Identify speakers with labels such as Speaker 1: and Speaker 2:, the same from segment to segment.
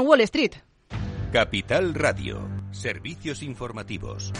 Speaker 1: Wall Street.
Speaker 2: Capital Radio, servicios informativos.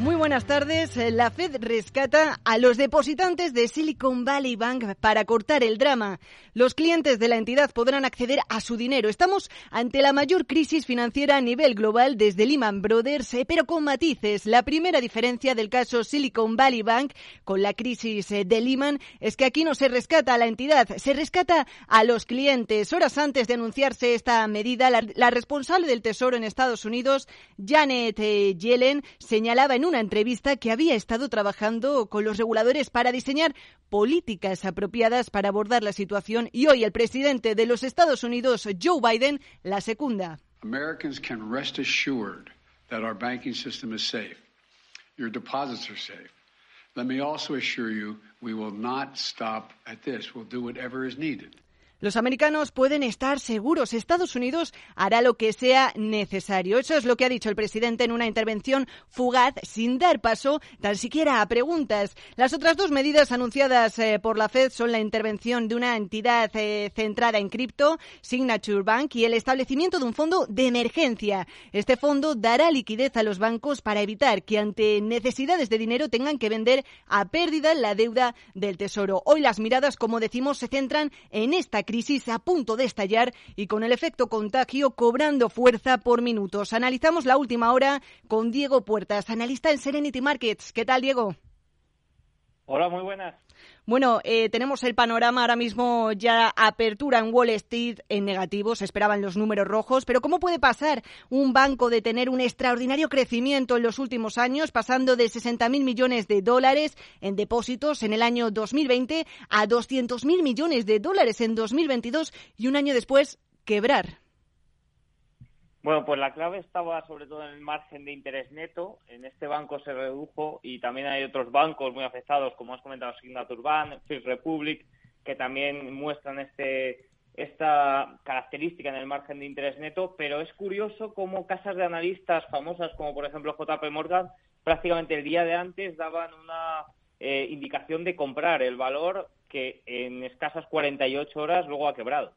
Speaker 1: Muy buenas tardes. La Fed rescata a los depositantes de Silicon Valley Bank para cortar el drama. Los clientes de la entidad podrán acceder a su dinero. Estamos ante la mayor crisis financiera a nivel global desde Lehman Brothers, eh, pero con matices. La primera diferencia del caso Silicon Valley Bank con la crisis eh, de Lehman es que aquí no se rescata a la entidad, se rescata a los clientes. Horas antes de anunciarse esta medida, la, responsable del Tesoro en Estados Unidos, Janet eh, Yellen, señalaba en un una entrevista que había estado trabajando con los reguladores para diseñar políticas apropiadas para abordar la situación y hoy el presidente de los Estados Unidos, Joe Biden, la secunda.
Speaker 3: Americans can rest assured that our banking system is safe. Your deposits are safe. Let me also assure you we will not stop at this. We'll do whatever is needed.
Speaker 1: Los americanos pueden estar seguros. Estados Unidos hará lo que sea necesario. Eso es lo que ha dicho el presidente en una intervención fugaz, sin dar paso tan siquiera a preguntas. Las otras dos medidas anunciadas eh, por la Fed son la intervención de una entidad eh, centrada en cripto, Signature Bank, y el establecimiento de un fondo de emergencia. Este fondo dará liquidez a los bancos para evitar que ante necesidades de dinero tengan que vender a pérdida la deuda del Tesoro. Hoy las miradas, como decimos, se centran en esta crisis a punto de estallar y con el efecto contagio cobrando fuerza por minutos. Analizamos la última hora con Diego Puertas, analista en Serenity Markets. ¿Qué tal, Diego?
Speaker 4: Hola, muy buenas.
Speaker 1: Bueno, eh, tenemos el panorama ahora mismo ya apertura en Wall Street en negativo, se esperaban los números rojos, pero ¿cómo puede pasar un banco de tener un extraordinario crecimiento en los últimos años, pasando de 60.000 millones de dólares en depósitos en el año 2020 a 200.000 millones de dólares en 2022 y un año después quebrar?
Speaker 4: Bueno, pues la clave estaba sobre todo en el margen de interés neto. En este banco se redujo y también hay otros bancos muy afectados, como has comentado, Signature Bank, First Republic, que también muestran este, esta característica en el margen de interés neto. Pero es curioso cómo casas de analistas famosas, como por ejemplo JP Morgan, prácticamente el día de antes daban una eh, indicación de comprar el valor que en escasas 48 horas luego ha quebrado.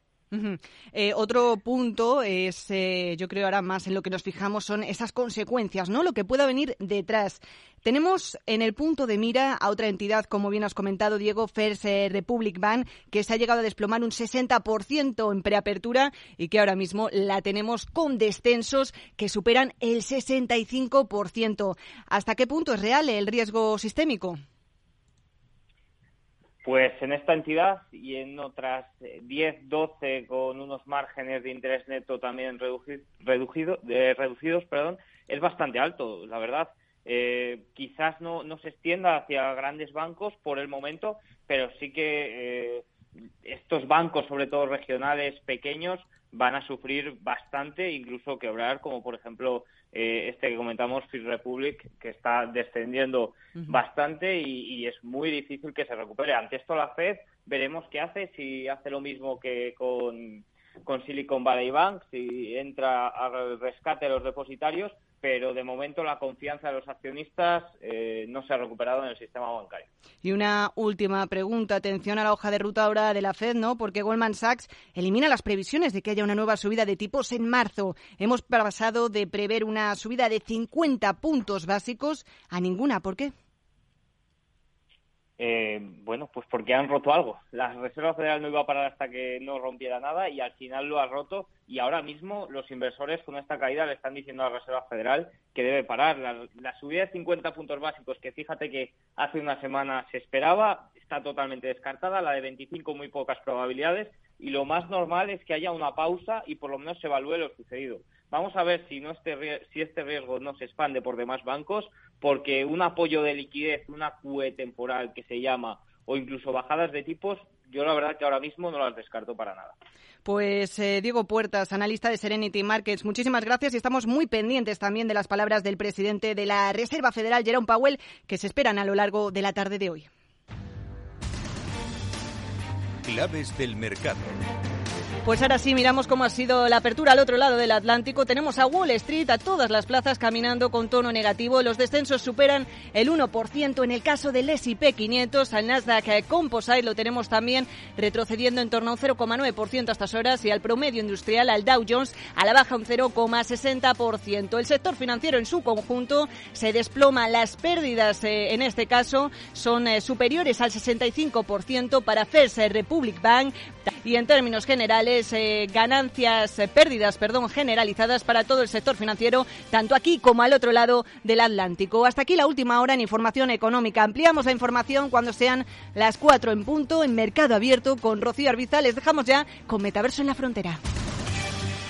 Speaker 1: Eh, otro punto es, eh, yo creo ahora más en lo que nos fijamos son esas consecuencias, ¿no? Lo que pueda venir detrás. Tenemos en el punto de mira a otra entidad, como bien has comentado, Diego, First eh, Republic Bank, que se ha llegado a desplomar un 60% en preapertura y que ahora mismo la tenemos con descensos que superan el 65%. ¿Hasta qué punto es real el riesgo sistémico?
Speaker 4: Pues en esta entidad y en otras 10, 12 con unos márgenes de interés neto también reducido, reducidos, perdón, es bastante alto, la verdad. Eh, quizás no, no se extienda hacia grandes bancos por el momento, pero sí que eh, estos bancos, sobre todo regionales pequeños, van a sufrir bastante, incluso quebrar, como por ejemplo eh, este que comentamos, First Republic, que está descendiendo bastante y, es muy difícil que se recupere. Ante esto la Fed veremos qué hace, si hace lo mismo que con, con Silicon Valley Bank, si entra al rescate de los depositarios pero de momento la confianza de los accionistas eh, no se ha recuperado en el sistema bancario.
Speaker 1: Y una última pregunta, atención a la hoja de ruta ahora de la Fed, ¿no? Porque Goldman Sachs elimina las previsiones de que haya una nueva subida de tipos en marzo. Hemos pasado de prever una subida de 50 puntos básicos a ninguna. ¿Por qué?
Speaker 4: Eh, bueno, pues porque han roto algo. La Reserva Federal no iba a parar hasta que no rompiera nada y al final lo ha roto y ahora mismo los inversores con esta caída le están diciendo a la Reserva Federal que debe parar. La, subida de 50 puntos básicos, que fíjate que hace una semana se esperaba, está totalmente descartada, la de 25 muy pocas probabilidades y lo más normal es que haya una pausa y por lo menos se evalúe lo sucedido. Vamos a ver si, no este, si este riesgo no se expande por demás bancos, porque un apoyo de liquidez, una QE temporal que se llama, o incluso bajadas de tipos, yo la verdad que ahora mismo no las descarto para nada.
Speaker 1: Pues eh, Diego Puertas, analista de Serenity Markets, muchísimas gracias y estamos muy pendientes también de las palabras del presidente de la Reserva Federal, Jerome Powell, que se esperan a lo largo de la tarde de hoy.
Speaker 2: Claves del mercado.
Speaker 1: Pues ahora sí, miramos cómo ha sido la apertura al otro lado del Atlántico. Tenemos a Wall Street, a todas las plazas caminando con tono negativo. Los descensos superan el 1% en el caso del S&P 500. Al Nasdaq Composite lo tenemos también retrocediendo en torno a un 0,9% a estas horas y al promedio industrial, al Dow Jones, a la baja un 0,60%. El sector financiero en su conjunto se desploma. Las pérdidas eh, en este caso son eh, superiores al 65% para First Republic Bank y en términos generales eh, ganancias, eh, pérdidas, perdón, generalizadas para todo el sector financiero, tanto aquí como al otro lado del Atlántico. Hasta aquí la última hora en información económica. Ampliamos la información cuando sean las cuatro en punto en Mercado Abierto con Rocío Arbiza. Les dejamos ya con Metaverso en la Frontera.